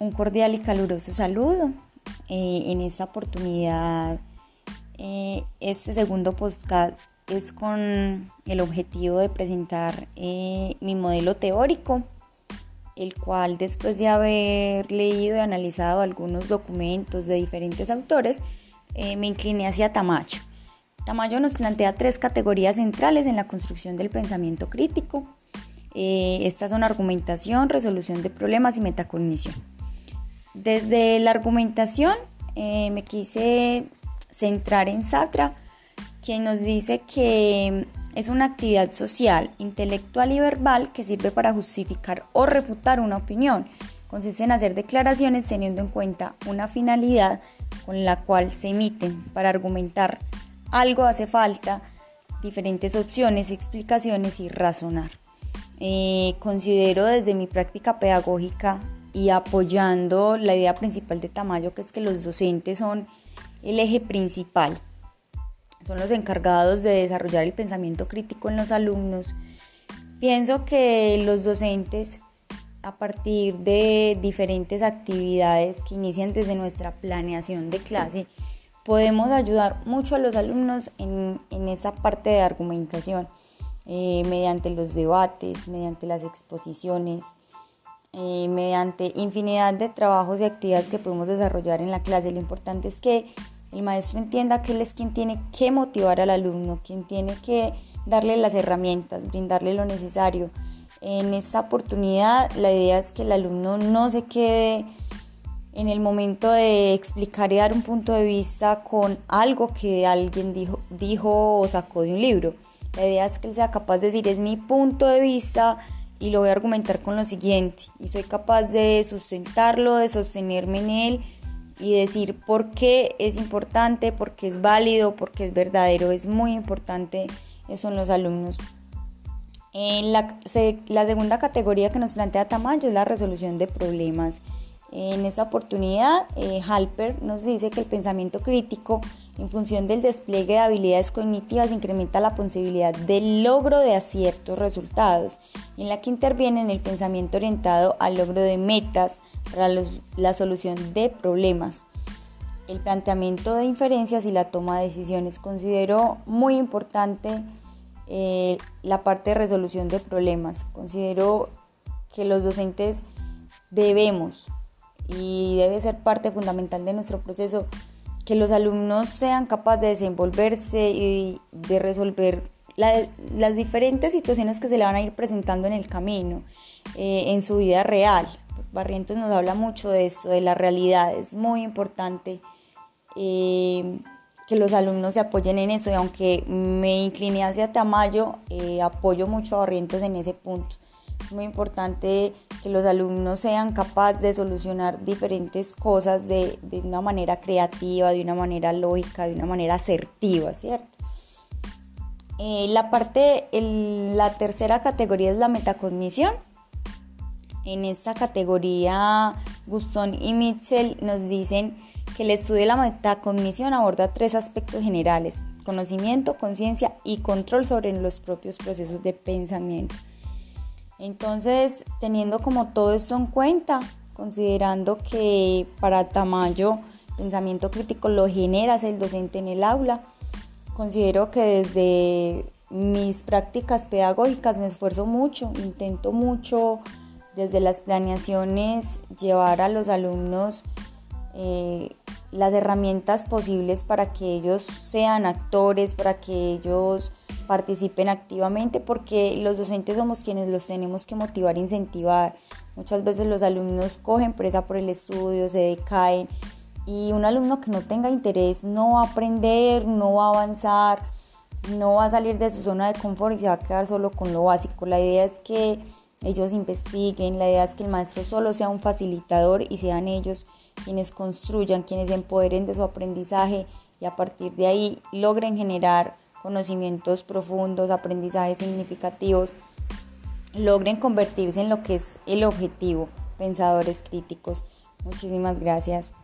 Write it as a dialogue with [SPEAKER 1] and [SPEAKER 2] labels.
[SPEAKER 1] Un cordial y caluroso saludo. Eh, en esta oportunidad, eh, este segundo podcast es con el objetivo de presentar eh, mi modelo teórico, el cual después de haber leído y analizado algunos documentos de diferentes autores, me incliné hacia Tamayo. Tamayo nos plantea tres categorías centrales en la construcción del pensamiento crítico. estas son argumentación, resolución de problemas y metacognición. Desde la argumentación eh, me quise centrar en Sartre, quien nos dice que es una actividad social, intelectual y verbal que sirve para justificar o refutar una opinión. Consiste en hacer declaraciones teniendo en cuenta una finalidad con la cual se emiten. Para argumentar algo hace falta diferentes opciones, explicaciones y razonar. Eh, considero desde mi práctica pedagógica y apoyando la idea principal de Tamayo, que es que los docentes son el eje principal, son los encargados de desarrollar el pensamiento crítico en los alumnos. Pienso que los docentes, a partir de diferentes actividades que inician desde nuestra planeación de clase, podemos ayudar mucho a los alumnos en, esa parte de argumentación, eh, mediante los debates, mediante las exposiciones, eh, mediante infinidad de trabajos y actividades que podemos desarrollar en la clase. Lo importante es que el maestro entienda que él es quien tiene que motivar al alumno, quien tiene que darle las herramientas, brindarle lo necesario. En esta oportunidad la idea es que el alumno no se quede en el momento de explicar y dar un punto de vista con algo que alguien dijo, dijo o sacó de un libro. La idea es que él sea capaz de decir es mi punto de vista, y lo voy a argumentar con lo siguiente y soy capaz de sustentarlo, de sostenerme en él y decir por qué es importante, por qué es válido, por qué es verdadero. Es muy importante eso en los alumnos. En la, la segunda categoría que nos plantea Tamayo es la resolución de problemas. En esta oportunidad, eh, Halper nos dice que el pensamiento crítico, en función del despliegue de habilidades cognitivas, incrementa la posibilidad del logro de ciertos resultados, en la que interviene en el pensamiento orientado al logro de metas para la solución de problemas. El planteamiento de inferencias y la toma de decisiones. Considero muy importante eh, la parte de resolución de problemas. Considero que los docentes debemos y debe ser parte fundamental de nuestro proceso que los alumnos sean capaces de desenvolverse y de resolver las diferentes situaciones que se le van a ir presentando en el camino, eh, en su vida real. Barrientos nos habla mucho de eso, de la realidad. Es muy importante eh, que los alumnos se apoyen en eso y aunque me incliné hacia Tamayo, eh, apoyo mucho a Barrientos en ese punto. Es muy importante que los alumnos sean capaces de solucionar diferentes cosas de, una manera creativa, de una manera lógica, de una manera asertiva, ¿cierto? Eh, la parte, la tercera categoría es la metacognición. En esta categoría, Gustón y Mitchell nos dicen que el estudio de la metacognición aborda tres aspectos generales, conocimiento, conciencia y control sobre los propios procesos de pensamiento. Entonces, teniendo como todo esto en cuenta, considerando que para Tamayo pensamiento crítico lo generas el docente en el aula, considero que desde mis prácticas pedagógicas me esfuerzo mucho, intento mucho desde las planeaciones llevar a los alumnos eh, las herramientas posibles para que ellos sean actores, para que ellos participen activamente, porque los docentes somos quienes los tenemos que motivar e incentivar. Muchas veces los alumnos cogen presa por el estudio, se decaen y un alumno que no tenga interés no va a aprender, no va a avanzar, no va a salir de su zona de confort y se va a quedar solo con lo básico. La idea es que ellos investiguen, la idea es que el maestro solo sea un facilitador y sean ellos quienes construyan, quienes empoderen de su aprendizaje y a partir de ahí logren generar conocimientos profundos, aprendizajes significativos, logren convertirse en lo que es el objetivo, pensadores críticos. Muchísimas gracias.